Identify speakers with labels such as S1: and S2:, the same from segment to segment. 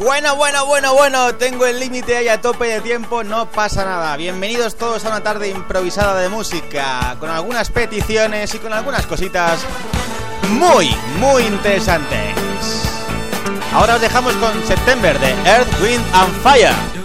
S1: Bueno, bueno, bueno, bueno, tengo el límite ahí a tope de tiempo, no pasa nada. Bienvenidos todos a una tarde improvisada de música, con algunas peticiones y con algunas cositas muy, muy interesantes. Ahora os dejamos con September de Earth, Wind and Fire.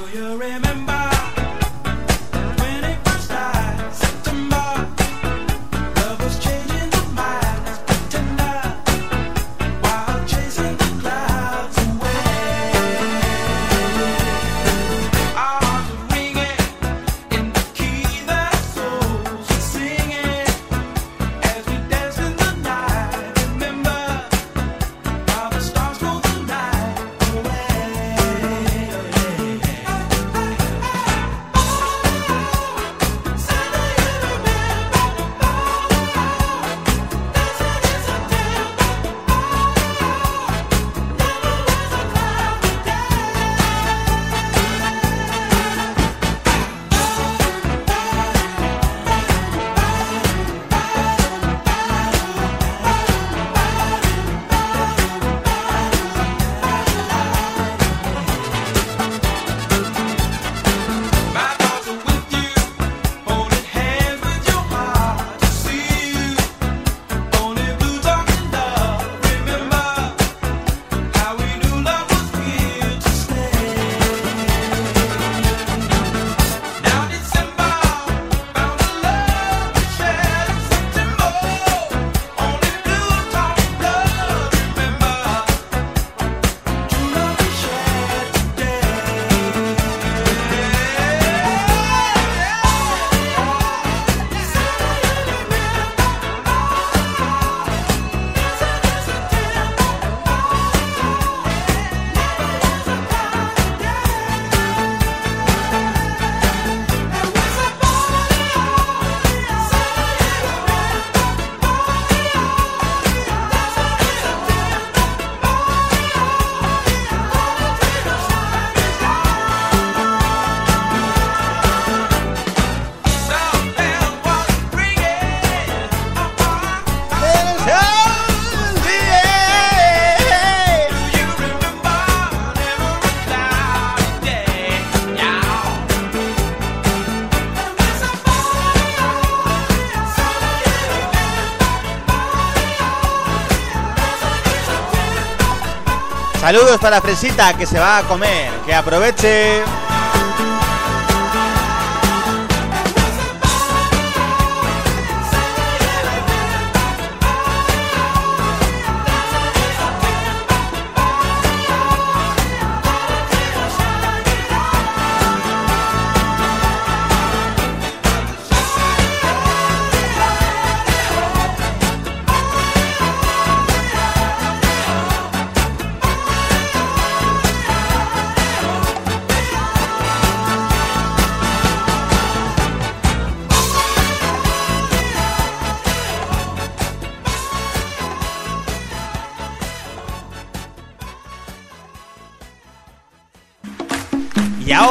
S1: Saludos para Fresita que se va a comer. Que aproveche.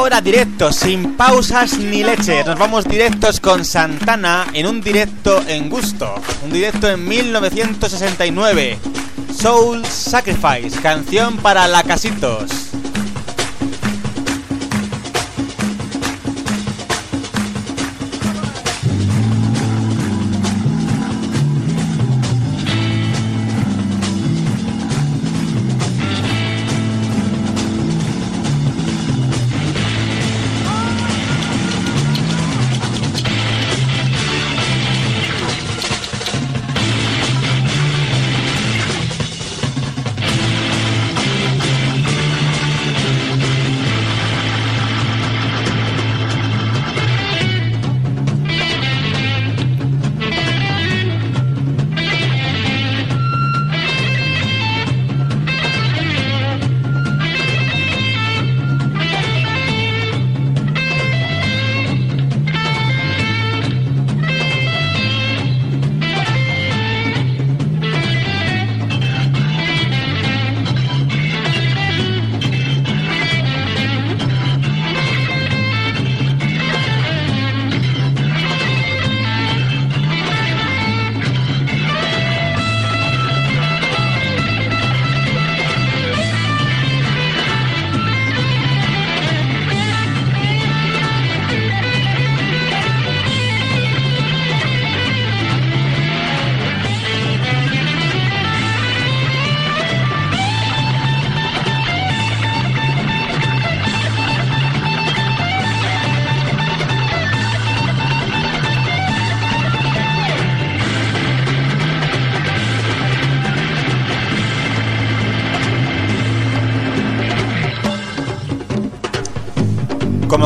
S1: Ahora directo, sin pausas ni leches. Nos vamos directos con Santana en un directo en gusto. Un directo en 1969. Soul Sacrifice, canción para la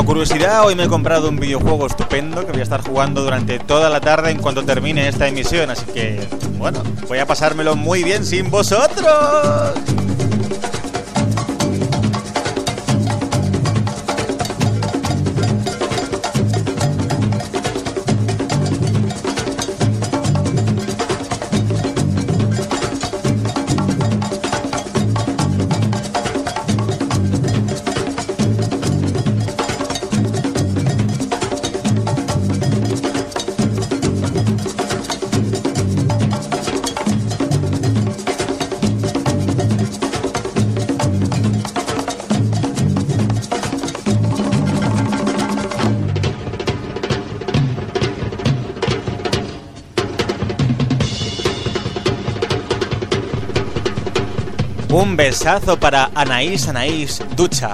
S1: Curiosidad, hoy me he comprado un videojuego estupendo que voy a estar jugando durante toda la tarde en cuanto termine esta emisión, así que, bueno, voy a pasármelo muy bien sin vosotros. Un besazo para Anaís Anaís Ducha.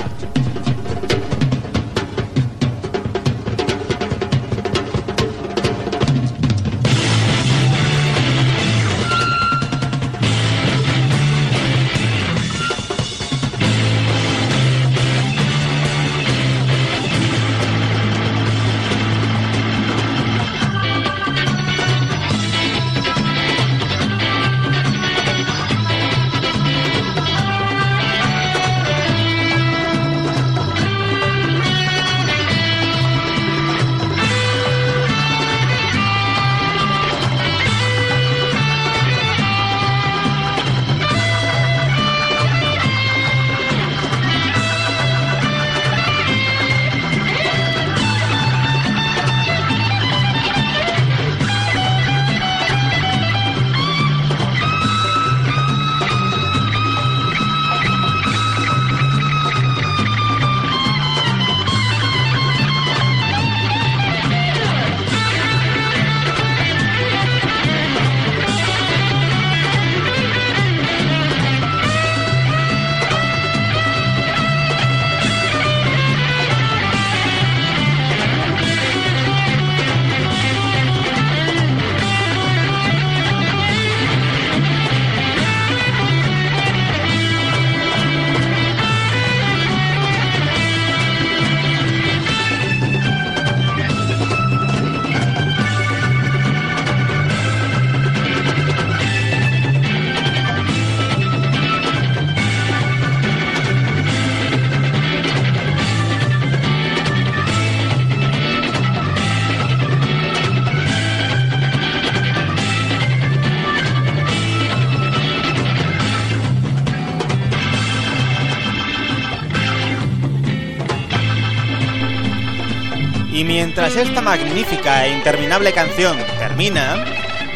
S1: Mientras esta magnífica e interminable canción termina,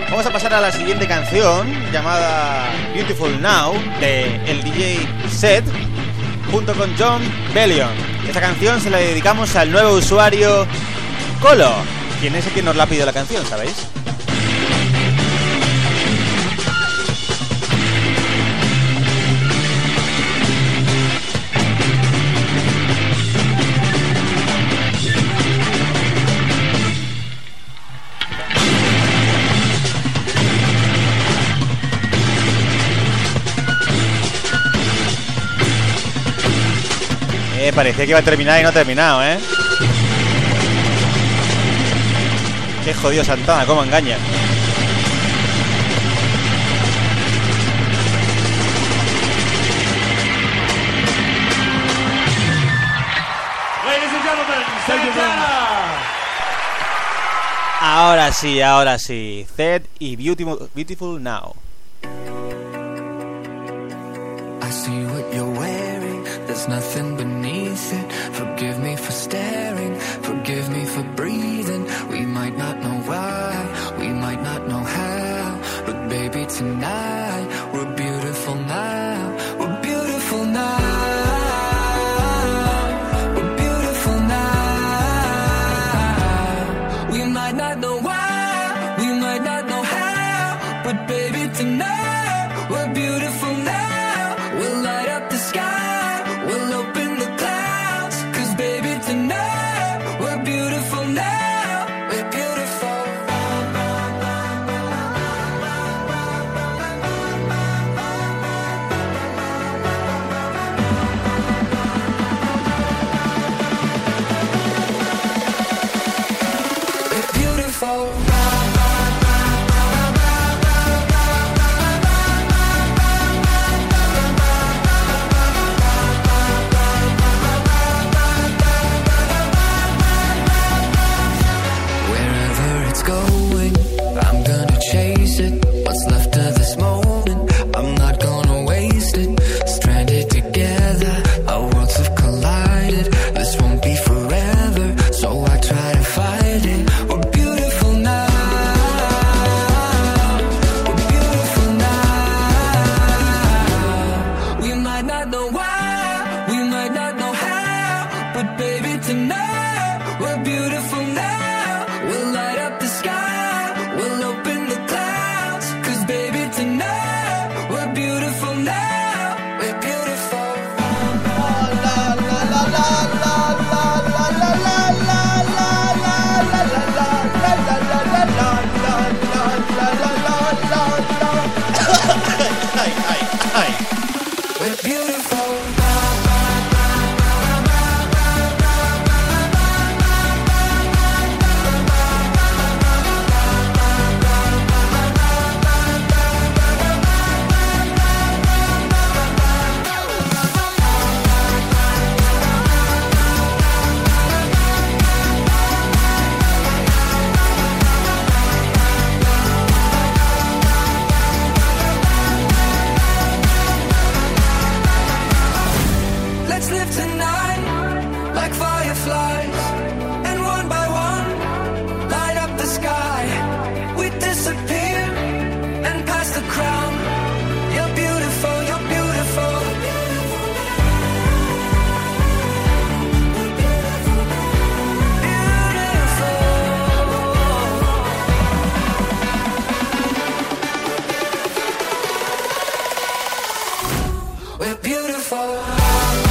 S1: vamos a pasar a la siguiente canción llamada Beautiful Now de el DJ Set junto con John Bellion. Esta canción se la dedicamos al nuevo usuario Colo, quien es el que nos la pide la canción, ¿sabéis? Parecía que iba a terminar y no ha terminado, ¿eh? Qué jodido Santana, cómo engaña. Ahora sí, ahora sí. Zed y Beautiful, Beautiful Now. I see what you're wearing. There's nothing tonight beautiful.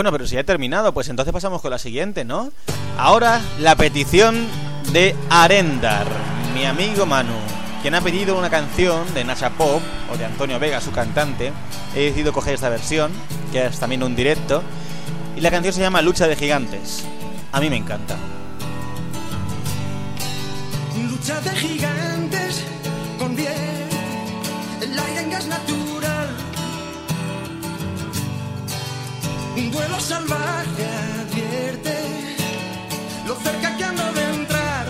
S1: Bueno, pero si ya he terminado, pues entonces pasamos con la siguiente, ¿no? Ahora la petición de Arendar, mi amigo Manu, quien ha pedido una canción de Nasha Pop o de Antonio Vega, su cantante. He decidido coger esta versión, que es también un directo, y la canción se llama Lucha de Gigantes. A mí me encanta.
S2: Lucha de gigantes con bien, natural Un duelo salvaje advierte lo cerca que ando de entrar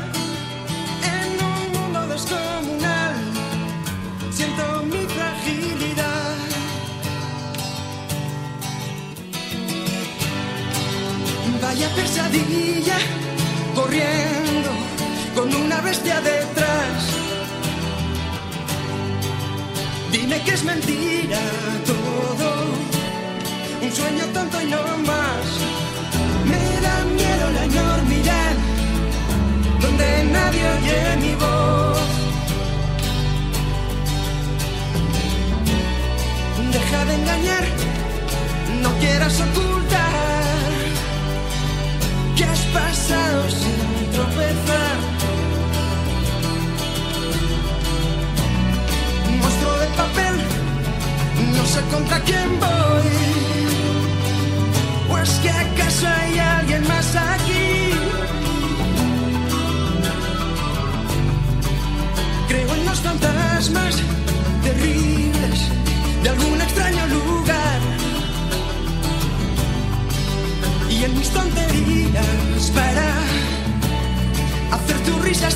S2: en un mundo descomunal. Siento mi fragilidad. Vaya pesadilla corriendo con una bestia detrás. Dime que es mentira no más. Me da miedo la enormidad, donde nadie oye mi voz. Deja de engañar, no quieras ocultar que has pasado sin tropezar.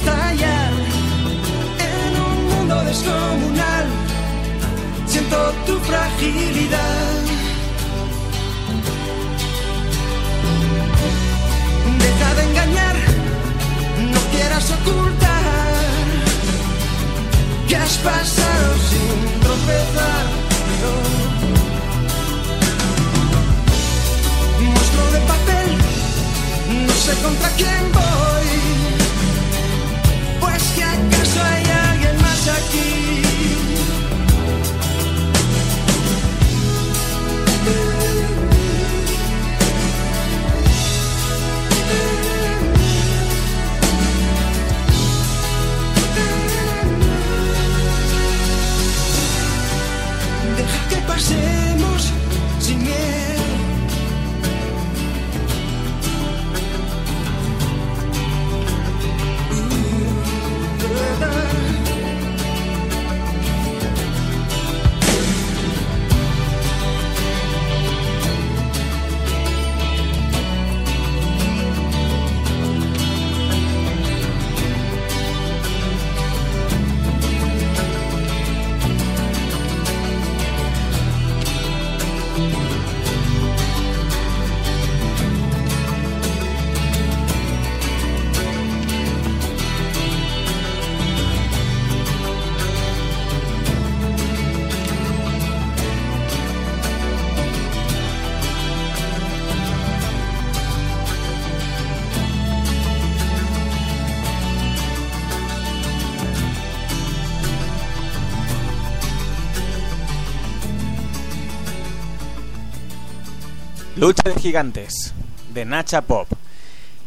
S2: Estallar en un mundo descomunal. Siento tu fragilidad. Deja de engañar, no quieras ocultar que has pasado sin tropezar. No. Monstruo de papel, no sé contra quién voy, acaso hay alguien más aquí. Deja que pasemos
S1: Lucha de Gigantes, de Nacha Pop.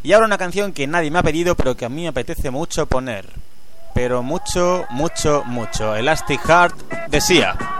S1: Y ahora una canción que nadie me ha pedido, pero que a mí me apetece mucho poner. Pero mucho, mucho, mucho. Elastic Heart de Sia.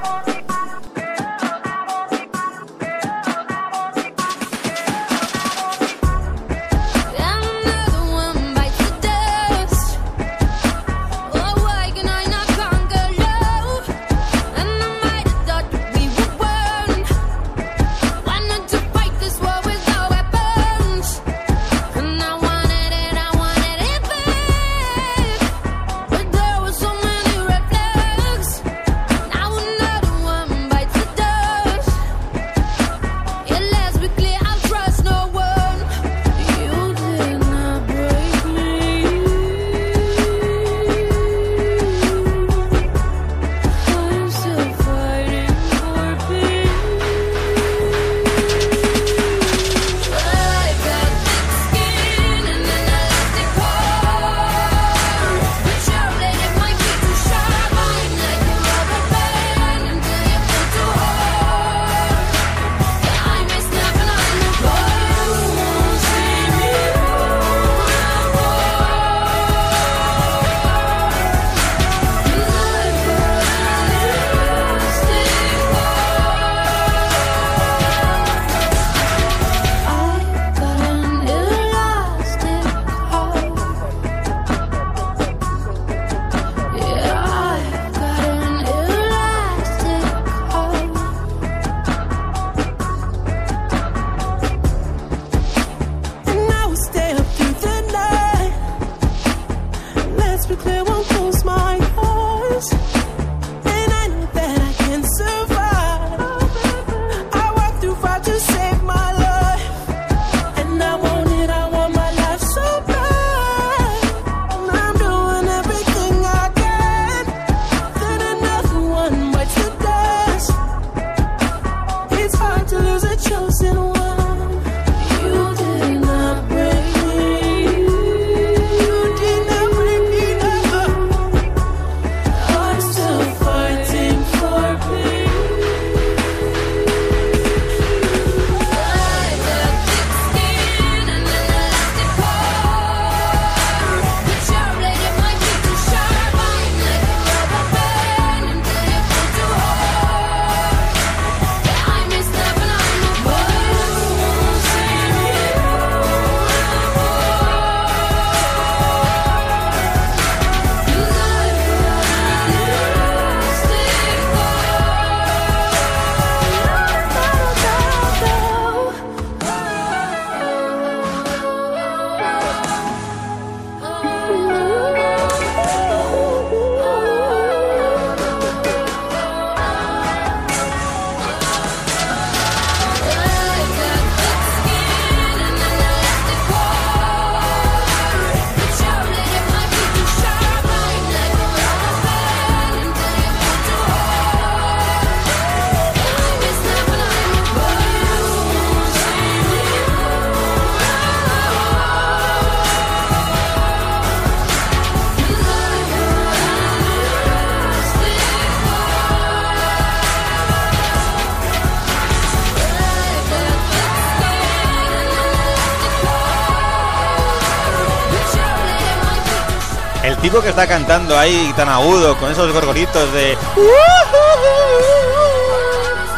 S1: Que está cantando ahí tan agudo, con esos gorgoritos de...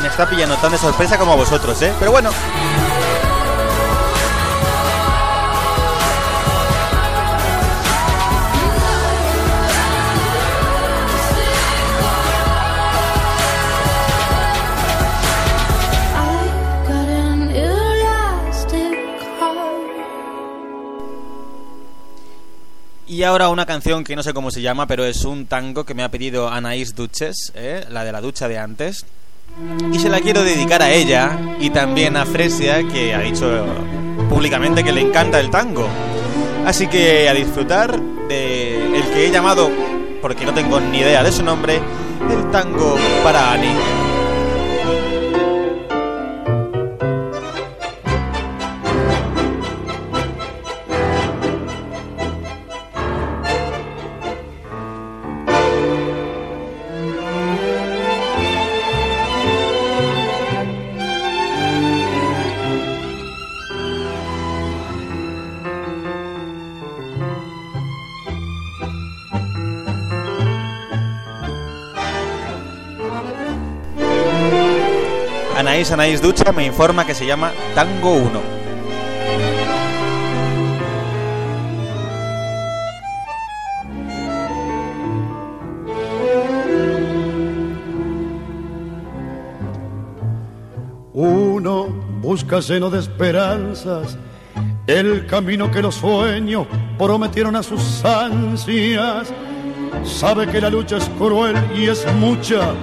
S1: Me está pillando tan de sorpresa como a vosotros, ¿eh? Pero bueno. Y ahora una canción que no sé cómo se llama, pero es un tango que me ha pedido Anaís Duches, ¿eh? la de la ducha de antes. Y se la quiero dedicar a ella y también a Fresia, que ha dicho públicamente que le encanta el tango. Así que a disfrutar de el que he llamado, porque no tengo ni idea de su nombre, el tango para Ani. Anaís Anaís Ducha me informa que se llama Tango 1.
S3: Uno busca lleno de esperanzas el camino que los sueños prometieron a sus ansias. Sabe que la lucha es cruel y es mucha,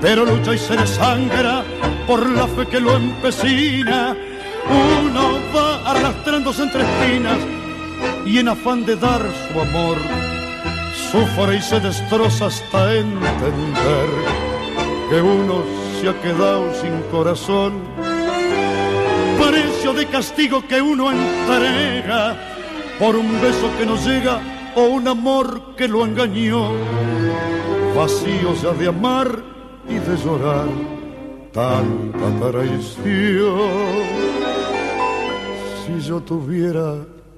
S3: pero lucha y se desangra por la fe que lo empecina. Uno va arrastrándose entre espinas y en afán de dar su amor, sufre y se destroza hasta entender que uno se ha quedado sin corazón. Precio de castigo que uno entrega por un beso que no llega o un amor que lo engañó. Vacío ya de amar y de llorar tanta traición. Si yo tuviera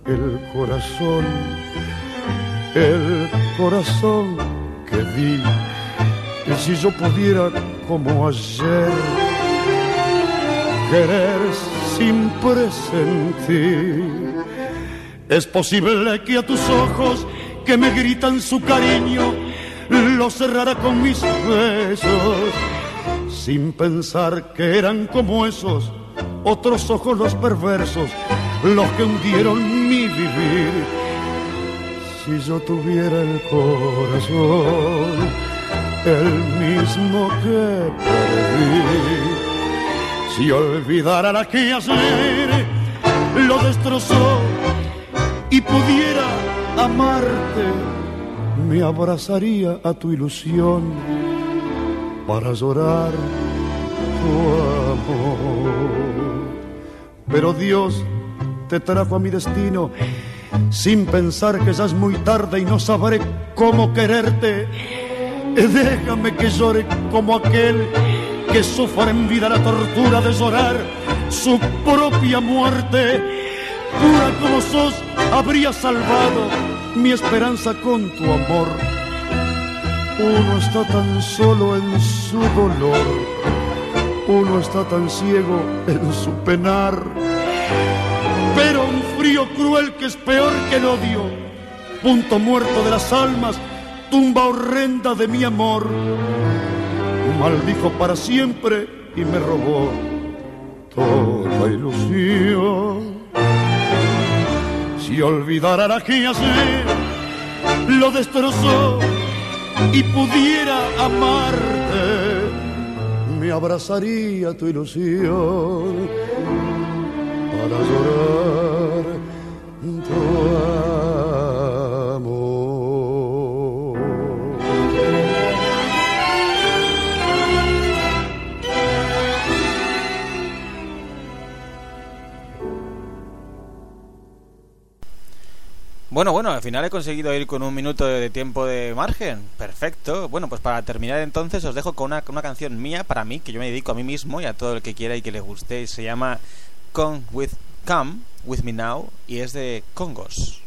S3: el corazón, el corazón que di, y si yo pudiera como ayer querer sin presentir, es posible que a tus ojos que me gritan su cariño lo cerrara con mis besos, sin pensar que eran como esos otros ojos los perversos, los que hundieron mi vivir. Si yo tuviera el corazón, el mismo que perdí, si olvidara la que ayer lo destrozó y pudiera amarte, me abrazaría a tu ilusión para llorar tu amor. Pero Dios te trajo a mi destino sin pensar que ya es muy tarde y no sabré cómo quererte. Déjame que llore como aquel que sufre en vida la tortura de llorar su propia muerte. Pura como sos, habría salvado mi esperanza con tu amor. Uno está tan solo en su dolor, uno está tan ciego en su penar. Pero un frío cruel que es peor que el odio, punto muerto de las almas, tumba horrenda de mi amor, maldijo para siempre y me robó toda ilusión. Si olvidara la que ayer lo destrozó y pudiera amarte, me abrazaría tu ilusión para llorar tu amor.
S1: Bueno, bueno, al final he conseguido ir con un minuto de tiempo de margen. Perfecto. Bueno, pues para terminar entonces os dejo con una, una canción mía para mí, que yo me dedico a mí mismo y a todo el que quiera y que le guste. y Se llama Come With, Come With Me Now y es de Congos.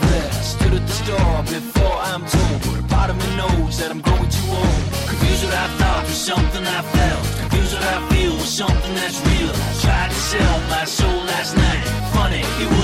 S4: I stood at the store before I'm told, but a part of me knows that I'm growing too old. Confused what I thought was something I felt. Confused what I feel was something that's real. I tried to sell my soul last night. Funny, he wouldn't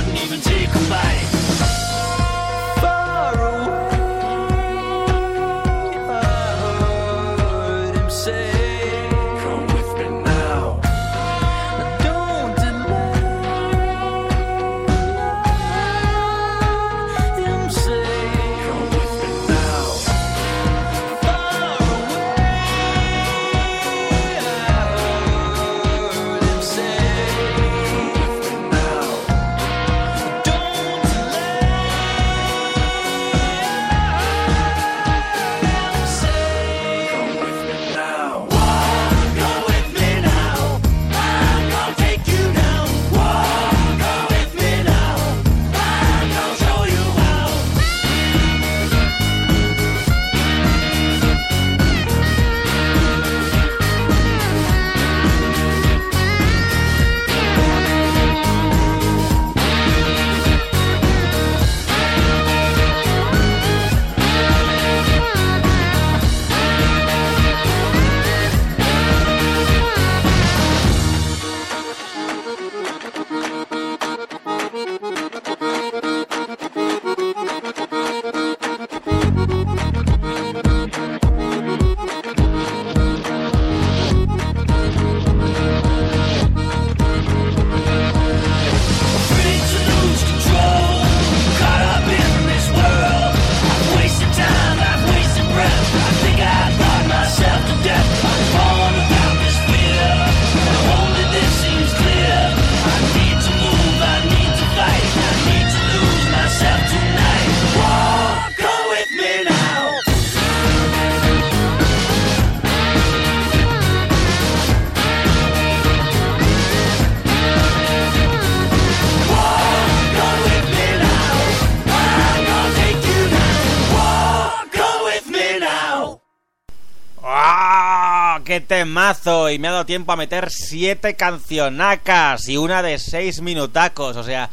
S1: ¡Qué temazo! Y me ha dado tiempo a meter siete cancionacas y una de seis minutacos. O sea,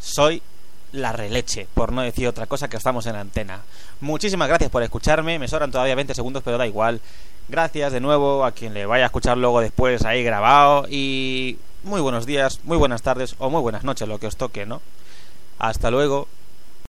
S1: soy la releche, por no decir otra cosa que estamos en la antena. Muchísimas gracias por escucharme. Me sobran todavía 20 segundos, pero da igual. Gracias de nuevo a quien le vaya a escuchar luego después ahí grabado. Y muy buenos días, muy buenas tardes o muy buenas noches, lo que os toque, ¿no? Hasta luego.